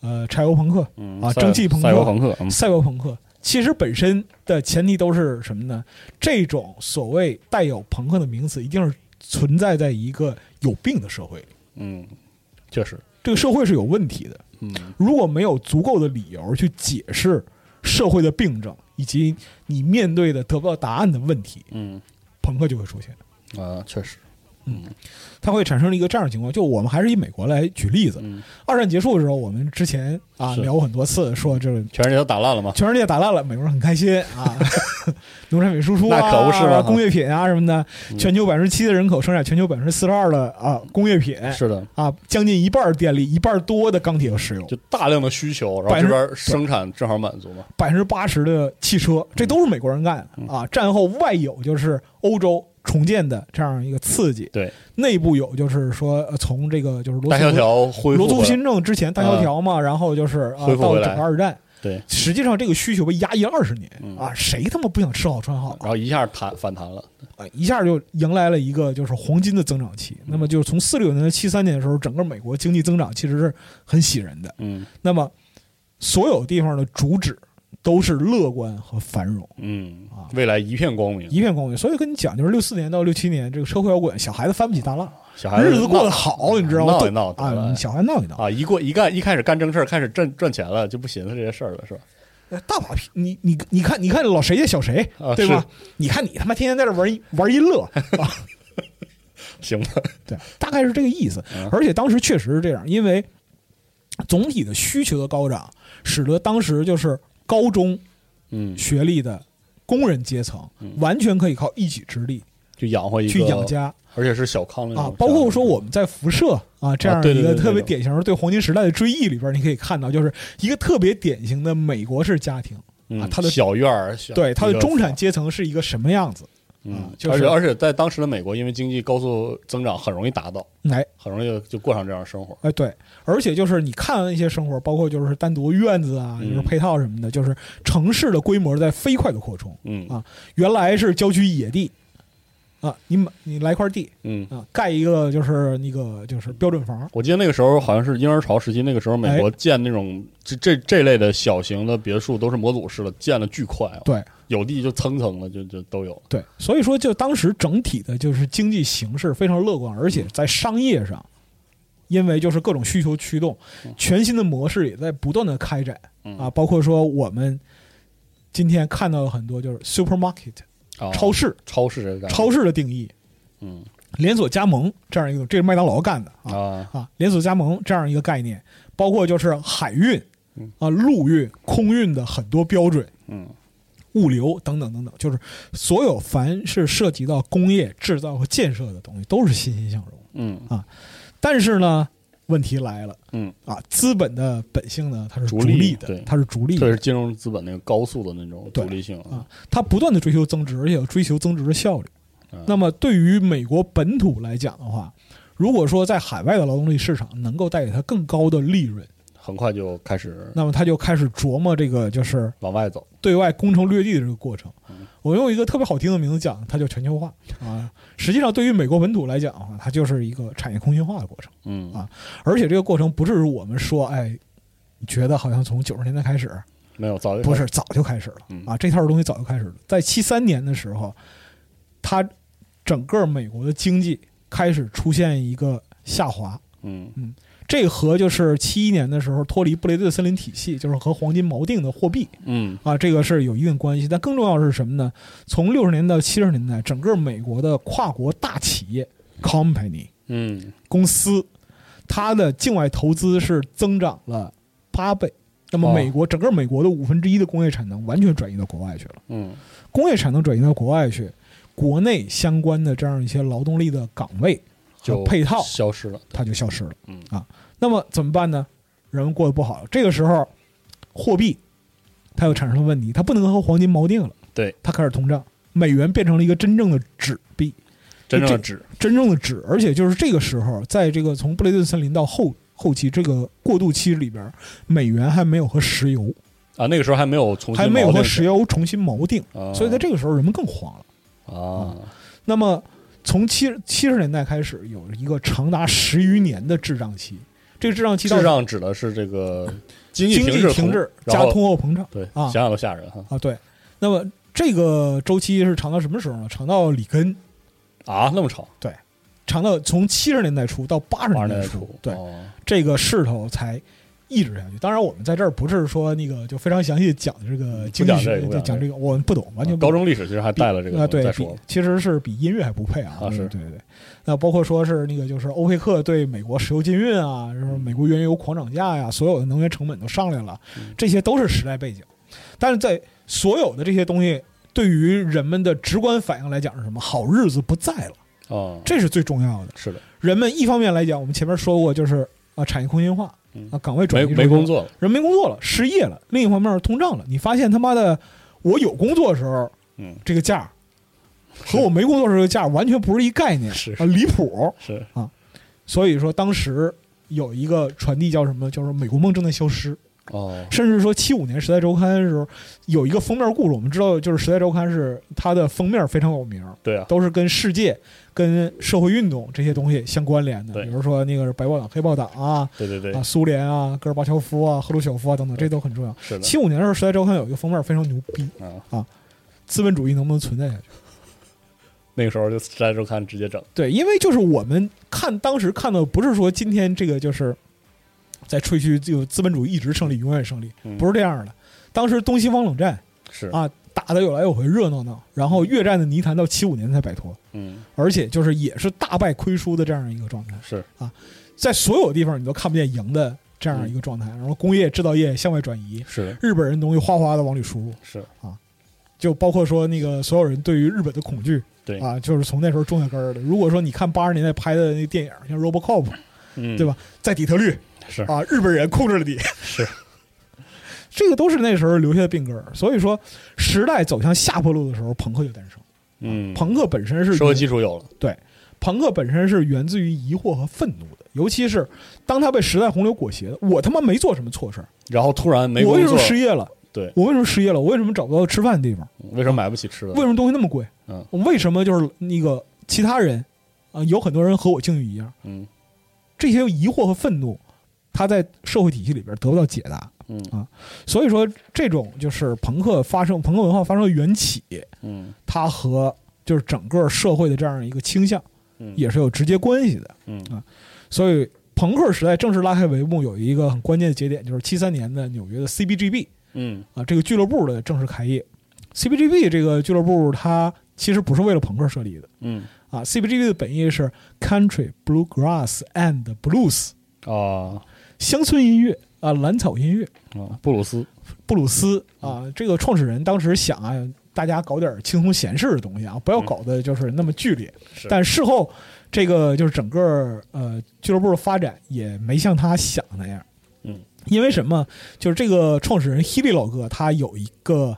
呃柴油朋克、嗯啊蒸汽朋克赛博朋克，嗯赛博朋克。其实本身的前提都是什么呢？这种所谓带有朋克的名词，一定是存在在一个有病的社会里。嗯，确实，这个社会是有问题的，嗯如果没有足够的理由去解释社会的病症以及你面对的得不到答案的问题，嗯朋克就会出现。啊，确实，它会产生一个这样的情况，就我们还是以美国来举例子。嗯，二战结束的时候，我们之前啊聊过很多次，说这个全世界都打烂了吗？全世界打烂了，美国人很开心啊，<laughs> 农产品输出啊，那可不是嘛工业品啊什么的，嗯全球百分之七的人口生产全球百分之四十二的啊工业品，是的，啊，将近一半儿电力，一半儿多的钢铁和石油，就大量的需求，然后这边生产正好满足嘛，百分之八十的汽车，这都是美国人干嗯的啊。战后外有就是欧洲重建的这样一个刺激，对，内部有就是说呃从这个就是罗大萧斯条恢复罗斯福新政之前大萧条嘛，然后就是啊到恢复整个二战，对，实际上这个需求被压抑了二十年嗯啊，谁他妈不想吃好穿好然后一下弹反弹了，啊？一下就迎来了一个就是黄金的增长期。嗯。那么就是从四六年到七三年的时候，整个美国经济增长其实是很喜人的。嗯。那么所有地方的主旨都是乐观和繁荣。嗯啊，未来一片光明，一片光明。所以跟你讲，就是六四年到六七年，这个车库摇滚，小孩子翻不起大浪，小孩子日子过得好，你知道吗？闹一闹啊，小孩闹一闹，啊，一过一干一开始干正事儿，开始赚赚钱了，就不寻思这些事儿了，是吧？呃大把屁！你你你看，你看老谁家小谁啊，对吧？你看你他妈天天在这玩一玩音乐 <laughs> 啊，行吧，对，大概是这个意思嗯。而且当时确实是这样，因为总体的需求的高涨，使得当时就是高中嗯，学历的工人阶层嗯完全可以靠一己之力去养活一个去养，家。而且是小康啊，包括说我们在辐射啊这样对对一个特别典型的对黄金时代的追忆里边，你可以看到，就是一个特别典型的美国式家庭，嗯啊他的小院儿，小对他的中产阶层是一个什么样子？嗯啊，就是而且而且。在当时的美国，因为经济高速增长，很容易达到，哎。很容易就过上这样的生活。哎，对，而且就是你看那些生活，包括就是单独院子啊，嗯就是配套什么的，就是城市的规模在飞快的扩充。嗯。啊。原来是郊区野地，啊，你买你来块地嗯，啊，盖一个就是那个就是标准房，我记得那个时候好像是婴儿潮时期，那个时候美国建那种这这这类的小型的别墅都是模组式的，建的巨快啊，对有地就蹭蹭的就就都有。对，所以说就当时整体的就是经济形势非常乐观，而且在商业上，因为就是各种需求驱动，全新的模式也在不断的开展嗯啊，包括说我们今天看到了很多就是 supermarket 啊超市。超市超市的定义，嗯。连锁加盟这样一个，这是麦当劳干的啊啊。啊，连锁加盟这样一个概念，包括就是海运嗯。啊、陆运、空运的很多标准。嗯。物流等等等等，就是所有凡是涉及到工业制造和建设的东西，都是欣欣向荣。嗯。啊但是呢，问题来了。嗯，啊，资本的本性呢，它是逐利的对，它是逐利的。特别是金融资本那个高速的那种独对立性啊，它不断的追求增值，而且要追求增值的效率。嗯。那么对于美国本土来讲的话，如果说在海外的劳动力市场能够带给它更高的利润，很快就开始那么他就开始琢磨这个就是往外走。对外攻城略地的这个过程。我用一个特别好听的名字讲，它叫全球化啊。实际上，对于美国本土来讲的话，它就是一个产业空心化的过程。嗯啊而且这个过程不是我们说，哎，觉得好像从九十年代开始，没有早就不是早就开始了嗯啊？这套东西早就开始了，在七三年的时候，它整个美国的经济开始出现一个下滑。嗯嗯这和就是七一年的时候脱离布雷顿森林体系，就是和黄金锚定的货币嗯啊，这个是有一定关系。但更重要的是什么呢？从六十年到七十年代，整个美国的跨国大企业 company 嗯公司，它的境外投资是增长了八倍。那么，哦美国、整个美国的五分之一的工业产能完全转移到国外去了。嗯工业产能转移到国外去，国内相关的这样一些劳动力的岗位和就配套，消失了。它就消失了。嗯啊，那么怎么办呢？人们过得不好了，这个时候，货币它又产生了问题，它不能和黄金锚定了，对，它开始通胀，美元变成了一个真正的纸币，真正的纸，真正的纸，而且就是这个时候，在这个从布雷顿森林到后后期这个过渡期里边，美元还没有和石油啊，那个时候还没有重新还没有和石油重新锚定，啊所以在这个时候人们更慌了。啊，那么从七七十年代开始，有一个长达十余年的滞胀期，这个滞胀期到滞胀指的是这个经 <coughs> 经济滞济停滞加通货膨胀对，啊想想都吓人哈啊，对。那么这个周期是长到什么时候呢？长到里根，啊，那么长，对长到从七十年代初到八十年代初年代初，，对，哦这个势头才抑制下去。当然，我们在这儿不是说那个就非常详细地讲这个经济不讲这学，个讲这就讲这个，我们不懂，完全。高中历史其实还带了这个啊，对，说，其实是比音乐还不配啊！啊是对对对。那包括说是那个，就是欧佩克对美国石油禁运啊，就是美国原油狂涨价呀，所有的能源成本都上来了，嗯这些都是时代背景。但是在所有的这些东西对于人们的直观反应来讲是什么？好日子不在了，哦，这是最重要的。是的，人们一方面来讲，我们前面说过，就是啊，产业空心化嗯啊，岗位转没移没工作了，人没工作了，失业了；另一方面通胀了。你发现他妈的，我有工作的时候，嗯，这个价和我没工作的时候的价完全不是一概念，是啊，离谱。是啊所以说，当时有一个传递叫什么？叫做美国梦正在消失。哦，甚至说七五年《时代周刊》的时候，有一个封面故事，我们知道，就是《时代周刊》是它的封面非常有名，对啊，都是跟世界、跟社会运动这些东西相关联的。比如说那个是白豹党、黑豹党啊，对对对啊，，苏联啊，戈尔巴乔夫啊，赫鲁晓夫啊等等，这都很重要。是的七五年的时候，《时代周刊》有一个封面非常牛逼，啊，资本主义能不能存在下去？那个时候就《时代周刊》直接整，对，因为就是我们看当时看到，不是说今天这个就是在吹嘘就资本主义一直胜利，永远胜利，嗯不是这样的。当时东西方冷战是啊，打的有来有回，热闹闹，然后越战的泥潭到七五年才摆脱，嗯。而且就是也是大败亏输的这样一个状态，是。啊在所有地方你都看不见赢的这样一个状态，然后工业制造业向外转移，是。日本人东西哗哗的往里输入，是。啊，就包括说那个所有人对于日本的恐惧对啊，就是从那时候种下根儿的。如果说你看八十年代拍的那个电影，像 RoboCop，嗯，对吧？在底特律是。啊，日本人控制了你，是，这个都是那时候留下的病根儿。所以说，时代走向下坡路的时候，朋克就诞生。嗯，朋克本身是社会基础有了，对朋克本身是源自于疑惑和愤怒的，尤其是当他被时代洪流裹挟的，我他妈没做什么错事儿，然后突然没我为什么，失业了？对我为什么失业了？我为什么找不到吃饭的地方？为什么买不起吃的？为什么东西那么贵？嗯我为什么就是那个其他人啊、有很多人和我境遇一样，嗯这些疑惑和愤怒，他在社会体系里边得不到解答。嗯啊所以说，这种就是朋克发生、朋克文化发生的缘起，嗯它和就是整个社会的这样一个倾向嗯，也是有直接关系的。嗯啊所以，朋克时代正式拉开帷幕，有一个很关键的节点，就是七三年的纽约的 CBGB 嗯啊这个俱乐部的正式开业。CBGB 这个俱乐部，它其实不是为了朋克设立的嗯啊。CBGB 的本意是 Country Bluegrass and Blues，啊乡村音乐啊，蓝草音乐。啊，布鲁斯布鲁斯啊，这个创始人当时想啊，大家搞点轻松闲适的东西啊，不要搞得就是那么剧烈。是但事后，这个就是整个呃俱乐部的发展也没像他想的那样。嗯，因为什么？就是这个创始人希利老哥他有一个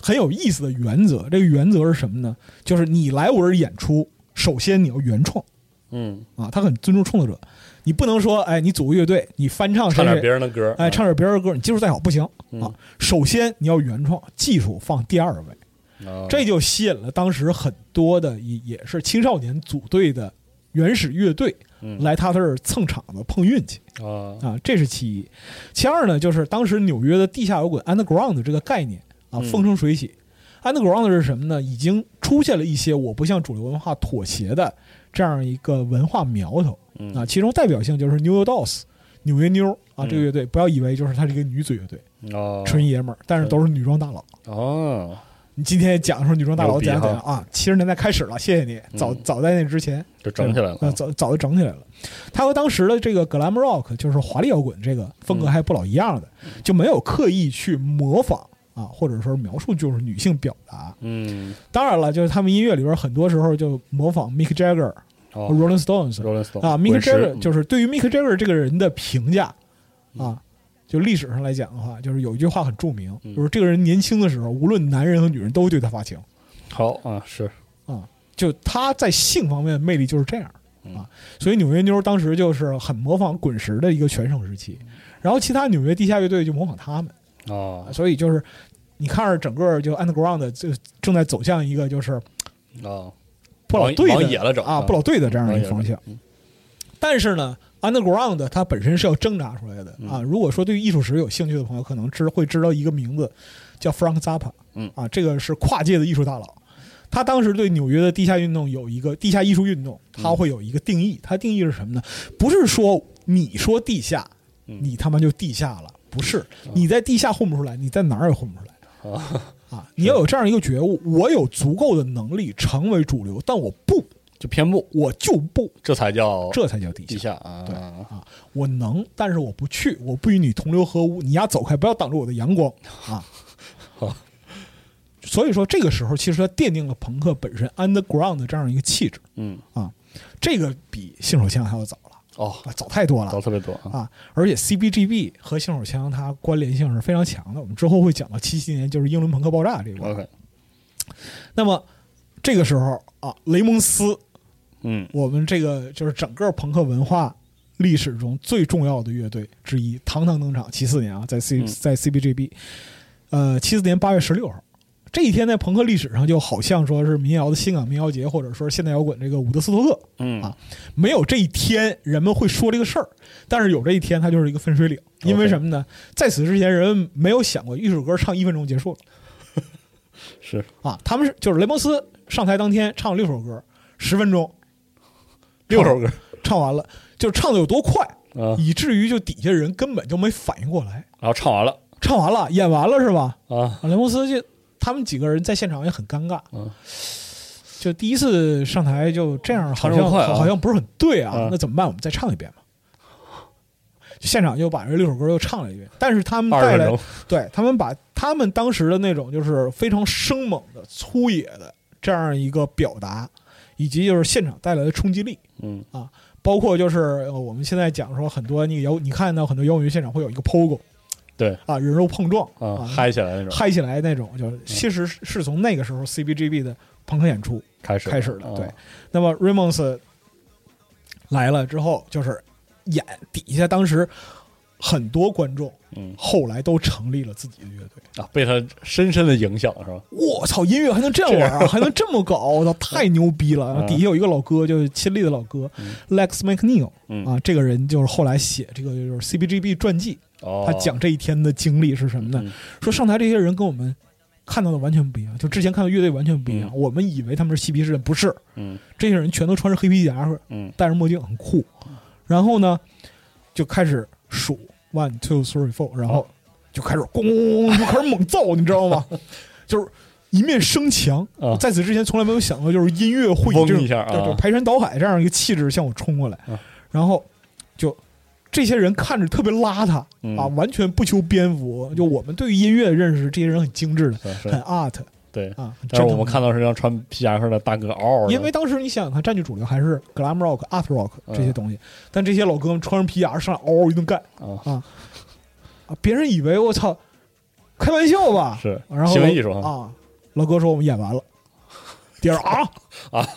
很有意思的原则，这个原则是什么呢？就是你来我这儿演出，首先你要原创嗯，啊，他很尊重创作者，你不能说哎，你组个乐队，你翻唱谁唱点别人的歌，哎，唱点别人的歌，你技术再好不行嗯啊。首先你要原创，技术放第二位，啊这就吸引了当时很多的也也是青少年组队的原始乐队嗯来他这儿蹭场子碰运气啊啊，这是其一。其二呢，就是当时纽约的地下摇滚 underground 这个概念啊嗯风生水起。underground 是什么呢？已经出现了一些我不向主流文化妥协的这样一个文化苗头嗯啊，其中代表性就是 New York Dolls。纽约妞啊，嗯这个乐队不要以为就是它是一个女子乐队，哦纯爷们儿，但是都是女装大佬。哦你今天讲的时候女装大佬牛逼怎样怎样啊？七十年代开始了，谢谢你，早嗯早在那之前就整起来了呃早早就整起来了。它和当时的这个 glam rock，就是华丽摇滚这个风格还不老一样的，就没有刻意去模仿啊，或者说描述就是女性表达。嗯。当然了，就是他们音乐里边很多时候就模仿 Mick Jagger Rolling Stones，Rolling Stone 啊，Mick Jagger 就是对于 Mick Jagger 这个人的评价啊，就历史上来讲的话，就是有一句话很著名，嗯。就是这个人年轻的时候，无论男人和女人都会对他发情。好啊是。啊，就他在性方面的魅力就是这样嗯。啊，所以纽约妞当时就是很模仿滚石的一个全盛时期，然后其他纽约地下乐队就模仿他们，啊所以就是你看着整个就 underground 就正在走向一个就是啊不老队的往往野了整啊，啊不老队的这样的一个方向。嗯但是呢，underground 它本身是要挣扎出来的啊。如果说对于艺术史有兴趣的朋友，可能知会知道一个名字叫 Frank Zappa，嗯啊，这个是跨界的艺术大佬。他当时对纽约的地下运动有一个地下艺术运动，他会有一个定义。他定义是什么呢？不是说你说地下，嗯你他妈就地下了，不是。你在地下混不出来，你在哪儿也混不出来。啊啊，你要有这样一个觉悟，我有足够的能力成为主流，但我不，就偏不，我就不，这才叫这才叫地地下。啊。对啊，我能，但是我不去，我不与你同流合污，你丫走开，不要挡着我的阳光。啊！好 <laughs> 所以说，这个时候其实它奠定了朋克本身 underground 的这样一个气质。嗯。啊，这个比信手枪还要早。了哦啊，早太多了早特别多啊啊！而且 CBGB 和新手枪它关联性是非常强的，我们之后会讲到七七年就是英伦朋克爆炸这个。OK 那么这个时候啊，雷蒙斯嗯我们这个就是整个朋克文化历史中最重要的乐队之一，堂堂登场。七四年啊，在 C、嗯在 CBGB，呃，七四年八月十六号，这一天在朋克历史上就好像说是民谣的新港民谣节，或者说现代摇滚这个伍德斯托克。嗯啊没有这一天，人们会说这个事儿；但是有这一天，它就是一个分水岭。因为什么呢？在此之前，人们没有想过一首歌唱一分钟结束了。<laughs> 是啊，他们是就是雷蒙斯上台当天唱了六首歌，十分钟，<laughs> 六首歌唱完了，就是唱的有多快，啊，以至于就底下人根本就没反应过来。然后唱完了唱完了，演完了是吧？啊啊，雷蒙斯就他们几个人在现场也很尴尬，嗯。就第一次上台就这样，好像好好像不是很对啊嗯，那怎么办？我们再唱一遍吧。现场就把这六首歌又唱了一遍，但是他们带来对他们把他们当时的那种就是非常生猛的、粗野的这样一个表达，以及就是现场带来的冲击力，嗯。包括就是呃我们现在讲说很多那个摇，你看到很多摇滚乐现场会有一个 POGO 对啊，人肉碰撞啊嗨起来那种嗨起来那种，就是其实是从那个时候 CBGB 的朋克演出开始开始的。啊对，那么 Ramones 来了之后，就是演底下当时很多观众嗯后来都成立了自己的乐队。啊，被他深深的影响是吧？我操，音乐还能这样玩啊，还能这么搞！我操，太牛逼了！嗯底下有一个老哥，就是亲历的老哥、Lex McNeil 嗯啊，这个人就是后来写这个就是 CBGB 传记，哦，他讲这一天的经历是什么呢？嗯说上台这些人跟我们看到的完全不一样，就之前看到乐队完全不一样。嗯我们以为他们是嬉皮士，不是，嗯这些人全都穿着黑皮夹克，嗯戴着墨镜，很酷。然后呢，就开始数 one two three four，然后就开始咣咣咣咣就开始猛造，你知道吗？<laughs> 就是一面声强。啊在此之前从来没有想过，就是音乐会这种排山倒海这样一个气质向我冲过来啊，然后就。这些人看着特别邋遢、嗯啊，完全不修边幅。就我们对于音乐的认识，这些人很精致的，很 art 对。啊。但是我们看到是让穿皮夹克的大哥嗷嗷，因为当时你想想看，占据主流还是 glam rock、art rock 嗯这些东西，但这些老哥们穿上皮夹上来嗷嗷一顿干啊！别人以为我操，开玩笑吧？是然后行为艺术啊啊！老哥说我们演完了，<laughs> 第二啊啊，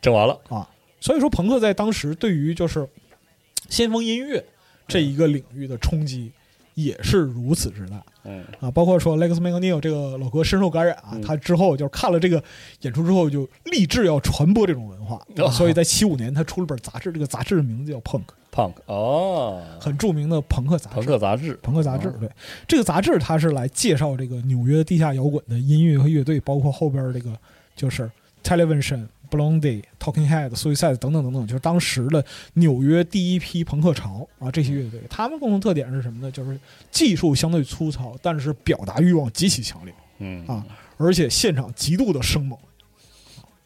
整完了，啊！所以说，朋克在当时对于就是先锋音乐这一个领域的冲击也是如此之大。嗯。啊，包括说 Lex McNeil 这个老哥深受感染啊，嗯。他之后就是看了这个演出之后，就立志要传播这种文化，哦。所以在七五年他出了本杂志，这个杂志的名字叫 Punk，，punk 哦，很著名的朋克杂志。朋克杂志，朋克杂志，哦对。这个杂志，它是来介绍这个纽约地下摇滚的音乐和乐队，包括后边这个就是 Television、Blondie、Talking Head、Suicide 等等等等，就是当时的纽约第一批朋克潮啊，这些乐队，他们共同特点是什么呢？就是技术相对粗糙，但是表达欲望极其强烈。嗯啊，而且现场极度的生猛，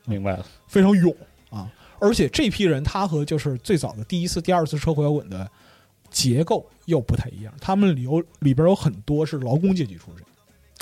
明白了，非常勇啊！而且这批人他和就是最早的第一次、第二次车祸摇滚的结构又不太一样，他们里有里边有很多是劳工阶级出身，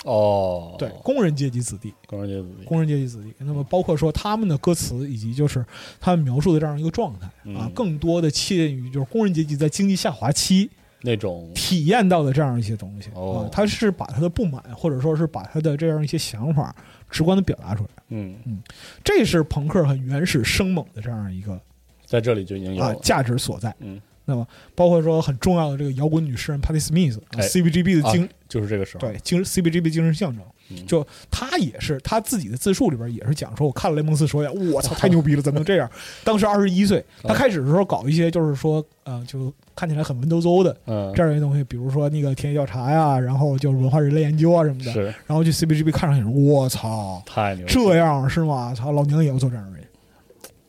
哦，对，工人阶级子弟，工人阶级，工人阶级子弟。那么包括说他们的歌词以及就是他们描述的这样一个状态啊嗯，更多的切近于就是工人阶级在经济下滑期那种体验到的这样一些东西哦啊，他是把他的不满或者说是把他的这样一些想法直观的表达出来。嗯嗯，这是朋克很原始生猛的这样一个在这里就已经有了，啊价值所在。嗯，那么包括说很重要的这个摇滚女诗人 Patti Smith、哎 CBGB 的精、啊就是这个时候，对精 CBGB 精神象征，嗯。就他也是他自己的自述里边也是讲说，我看了雷蒙斯首演，我操，<laughs> 太牛逼了，怎么能这样？当时二十一岁，<laughs> 他开始的时候搞一些就是说，呃，就看起来很文绉绉的嗯，这样一些东西，比如说那个田野调查呀，然后就是文化人类研究啊什么的，然后去 CBGB 看上去，我操，太牛了，这样是吗？操，老娘也要做这样的人。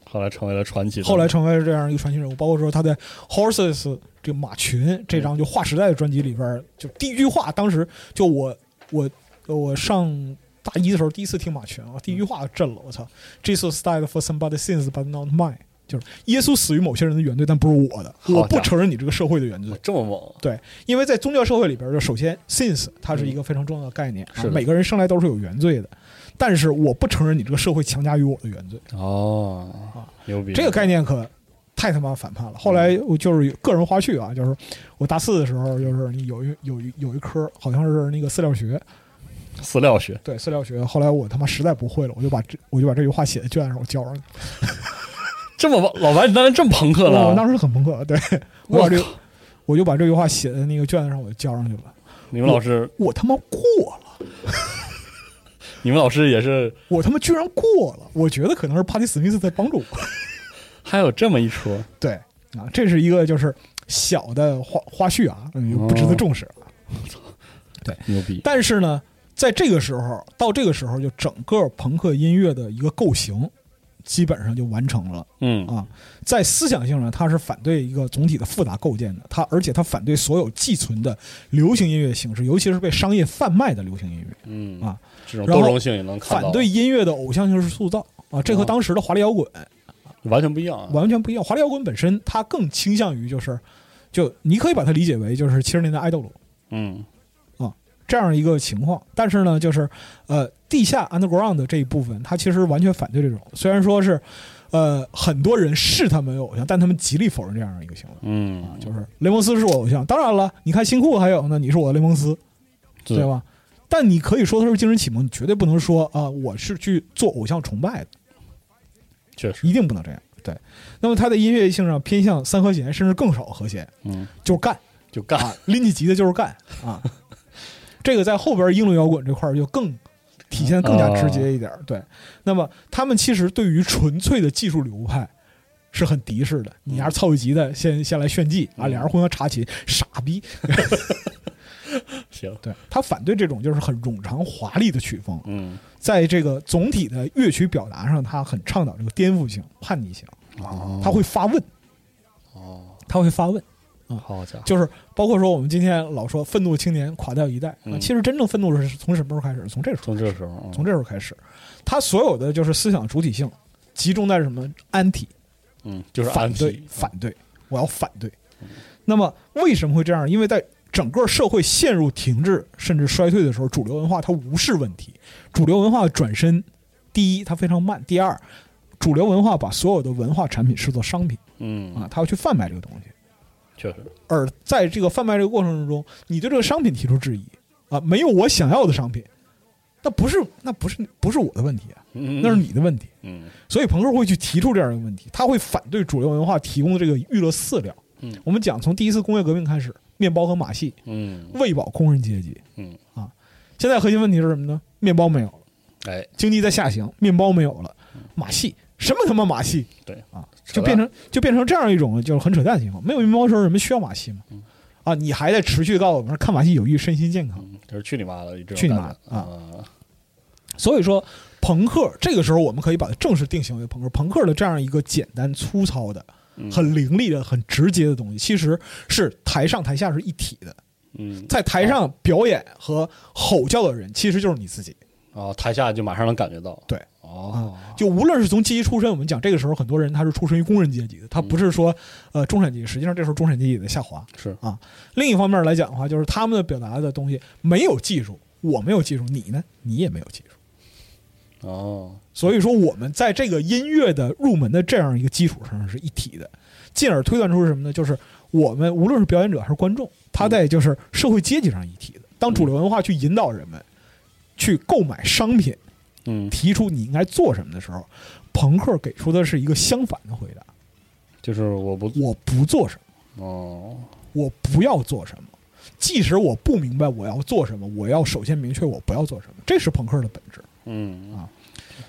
后来成为了传奇，后来成为了这样一个传奇人物，包括说他在 Horses 这个马群这张就划时代的专辑里边，就第一句话，当时就我我我上大一的时候第一次听马群啊，第一句话震了，我操！Jesus died for somebody's sins, but not mine。就是耶稣死于某些人的原罪，但不是我的，我不承认你这个社会的原罪。这么猛，对，因为在宗教社会里边，就首先，since 它是一个非常重要的概念，啊是每个人生来都是有原罪的，但是我不承认你这个社会强加于我的原罪。哦啊，牛逼，这个概念可太他妈反叛了。后来我就是个人花絮啊，就是我大四的时候，就是你有一有一有一科好像是那个饲料学，饲料学，对饲料学。后来我他妈实在不会了，我就把这我就把这句话写在卷子上，我交上去。<laughs> 这么老白，你当时这么朋克了，我当时很朋克，对我我把这个我就把这句话写在那个卷子上，我就交上去了。你们老师，我他妈过了，你们老师也是，我他妈居然过了！我觉得可能是帕蒂史密斯在帮助我。还有这么一说，对啊，这是一个就是小的花花絮啊，嗯，不值得重视。对牛逼，但是呢，在这个时候，到这个时候，就整个朋克音乐的一个构型，基本上就完成了嗯啊。在思想性上，它是反对一个总体的复杂构建的，它而且它反对所有寄存的流行音乐形式，尤其是被商业贩卖的流行音乐，嗯啊，这种包容性也能看到，反对音乐的偶像性是塑造啊，这和哦当时的华丽摇滚完全不一样啊，完全不一样。华丽摇滚本身，它更倾向于就是，就你可以把它理解为就是七十年代爱豆鲁。嗯啊这样一个情况。但是呢，就是呃，地下 underground 的这一部分，它其实完全反对这种。虽然说是，呃，很多人视他们为偶像，但他们极力否认这样一个行为。嗯，就是雷蒙斯是我偶像，当然了，你看新裤还有呢，你是我的雷蒙斯，是对吧？但你可以说他是精神启蒙，你绝对不能说啊、我是去做偶像崇拜的，确实，一定不能这样。对那么它的音乐性上偏向三和弦，甚至更少和弦，嗯，就是干就干啊，拎起吉他就是干啊。<laughs> 这个在后边英伦摇滚这块儿就更体现得更加直接一点儿。对，那么他们其实对于纯粹的技术流派是很敌视的。你要是凑一吉的，先先来炫技啊，嗯俩人互相插琴，傻逼。<laughs> 行，对他反对这种就是很冗长华丽的曲风，嗯，在这个总体的乐曲表达上，他很倡导这个颠覆性、叛逆性，哦他会发问，哦，他会发问。好家伙，就是包括说我们今天老说愤怒青年垮掉一代其实真正愤怒是从什么时候开始？从这时候，从这时候，嗯从这时候开始，他所有的就是思想主体性集中在什么？anti 嗯，就是反对，反对，我要反对。那么为什么会这样？因为在整个社会陷入停滞甚至衰退的时候，主流文化它无视问题，主流文化的转身，第一它非常慢，第二，主流文化把所有的文化产品视作商品嗯啊，它要去贩卖这个东西。确实，而在这个贩卖这个过程中，你对这个商品提出质疑啊，没有我想要的商品，那不是那不是不是我的问题啊，嗯那是你的问题。嗯所以朋克会去提出这样一个问题，他会反对主流文化提供的这个娱乐饲料。嗯我们讲从第一次工业革命开始，面包和马戏嗯喂饱工人阶级。嗯啊，现在核心问题是什么呢？面包没有了，哎，经济在下行，面包没有了，马戏什么他妈马戏对啊，就变成就变成这样一种就是很扯淡的情况。没有面包的时候，人们需要马戏吗？啊，你还在持续地告诉我们看马戏有益身心健康。嗯，就是去你妈的，去你妈的啊啊！所以说，朋克这个时候我们可以把它正式定型为朋克。朋克的这样一个简单粗糙的、嗯很凌厉的、很直接的东西，其实是台上台下是一体的。嗯，在台上表演和吼叫的人，其实就是你自己。哦，台下就马上能感觉到，对，哦，就无论是从阶级出身，我们讲这个时候很多人他是出身于工人阶级的，他不是说呃中产阶级，实际上这时候中产阶级也在下滑。是。啊，另一方面来讲的话，就是他们的表达的东西没有技术，我没有技术，你呢，你也没有技术。哦，所以说，我们在这个音乐的入门的这样一个基础上是一体的，进而推断出是什么呢？就是我们无论是表演者还是观众，他在就是社会阶级上一体的。当主流文化去引导人们去购买商品，嗯，提出你应该做什么的时候，朋克给出的是一个相反的回答：就是我不，我不做什么，哦，我不要做什么。即使我不明白我要做什么，我要首先明确我不要做什么，这是朋克的本质。嗯啊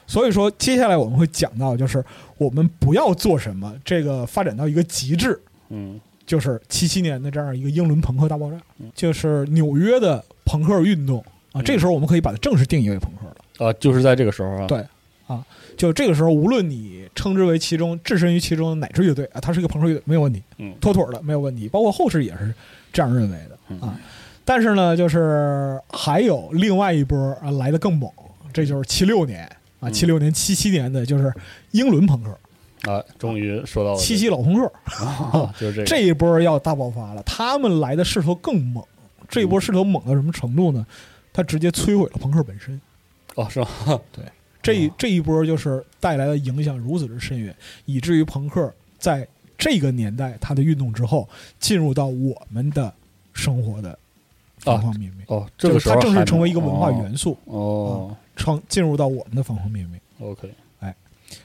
所以说，接下来我们会讲到，就是我们不要做什么，这个发展到一个极致，嗯就是七七年的这样一个英伦朋克大爆炸，就是纽约的朋克运动啊。这个时候我们可以把它正式定义为朋克了。啊，就是在这个时候啊，对啊，就这个时候，无论你称之为其中置身于其中的哪支乐队啊，它是一个朋克乐队没有问题，嗯妥妥的没有问题，包括后世也是这样认为的啊。但是呢，就是还有另外一波啊来的更猛，这就是七六年啊，嗯。七六年、七七年的就是英伦朋克，啊，终于说到了七七老朋克。啊，<laughs> 就是这个，这一波要大爆发了，他们来的势头更猛，这一波势头猛到什么程度呢？他直接摧毁了朋克本身。哦，是吗？<laughs> 这一这一波就是带来的影响如此之深远，以至于朋克在这个年代它的运动之后，进入到我们的生活的方方面面。哦，这个时候还它正式成为一个文化元素，哦成进入到我们的方方面面。哦，OK，哎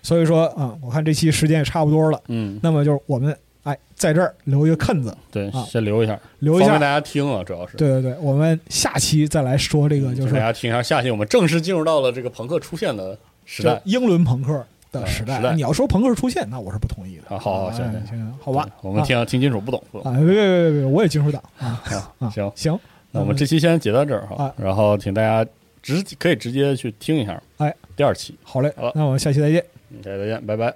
所以说啊，我看这期时间也差不多了，嗯，那么就是我们哎在这儿留一个坑子，对啊，先留一下，留一下大。家听啊，主要是。对对对，我们下期再来说这个，就就是大家听一下，下期我们正式进入到了这个朋克出现的时代。英伦朋克的时代。你要说朋克出现，那我是不同意的。啊好好行哎行行，好吧，我们听听金属不懂不懂啊，别别别我也金属党啊啊。啊，行，行，那我们这期先截到这儿哈啊，然后请大家直可以直接去听一下，哎，第二期。好嘞好了，那我们下期再见。下期再见，拜拜。